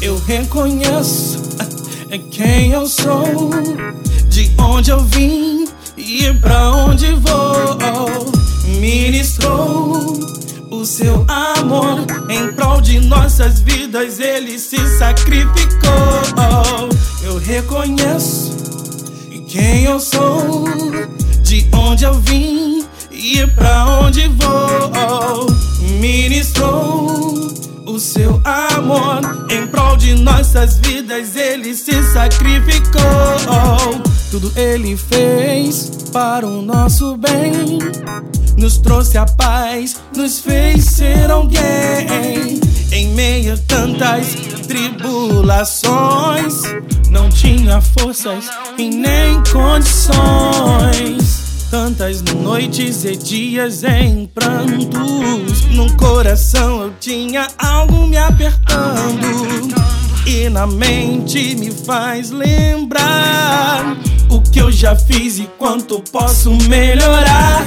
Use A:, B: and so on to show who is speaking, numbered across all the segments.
A: Eu reconheço quem eu sou, de onde eu vim e pra onde vou. Ministrou o seu amor em prol de nossas vidas, ele se sacrificou. Eu reconheço quem eu sou de onde eu vim e pra onde vou. Ministrou o seu amor em prol de nossas vidas, ele se sacrificou. Tudo ele fez para o nosso bem, nos trouxe a paz, nos fez ser alguém. Em meio a tantas tribulações, não tinha forças e nem condições. Tantas noites e dias em prantos. No coração eu tinha algo me apertando. E na mente me faz lembrar o que eu já fiz e quanto posso melhorar.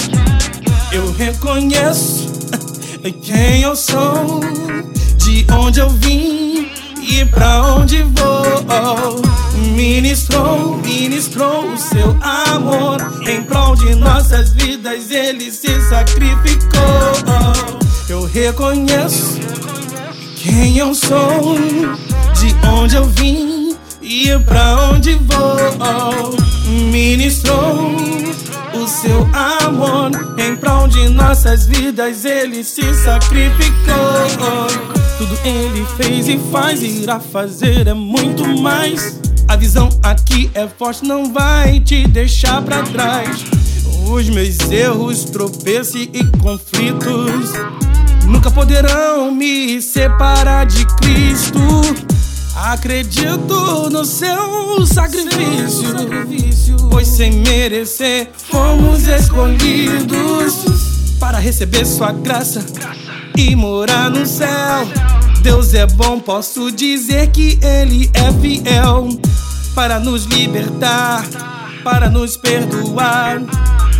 A: Eu reconheço quem eu sou, de onde eu vim e pra onde vou. Ministrou, ministrou o seu amor em prol de nossas vidas, ele se sacrificou. Eu reconheço quem eu sou, de onde eu vim e pra onde vou. Ministrou o seu amor em prol de nossas vidas, ele se sacrificou. Ele fez e faz, irá fazer é muito mais. A visão aqui é forte, não vai te deixar pra trás. Os meus erros, tropeços e conflitos nunca poderão me separar de Cristo. Acredito no seu sacrifício, pois sem merecer fomos escolhidos para receber sua graça e morar no céu. Deus é bom, posso dizer que Ele é fiel para nos libertar, para nos perdoar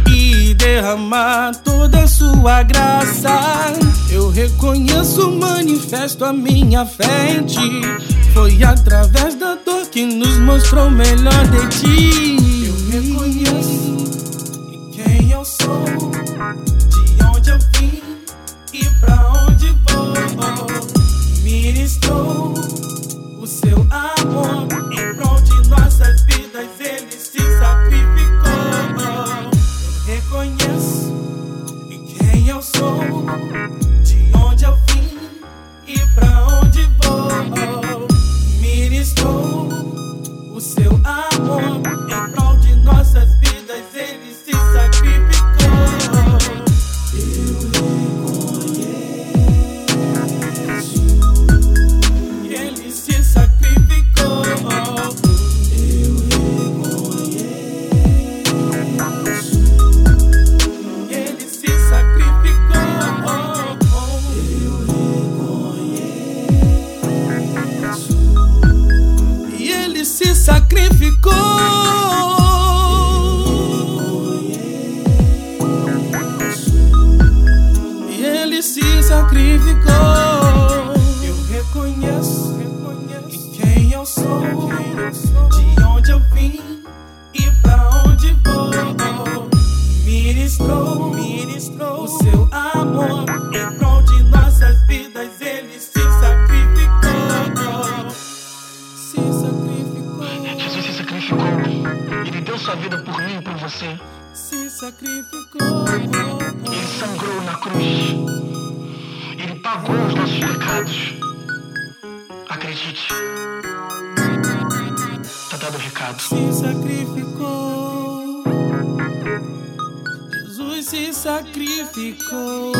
A: e derramar toda a sua graça. Eu reconheço, manifesto a minha fé. Foi através da dor que nos mostrou o melhor de ti. Ministrou, ministrou o seu amor em prol de nossas vidas. Ele se sacrificou. Se sacrificou.
B: Jesus se sacrificou. Ele deu sua vida por mim e por você.
A: Se sacrificou.
B: Ele sangrou na cruz. Ele pagou os nossos pecados. Acredite. Tá dado o recado.
A: se sacrificou. se sacrificou.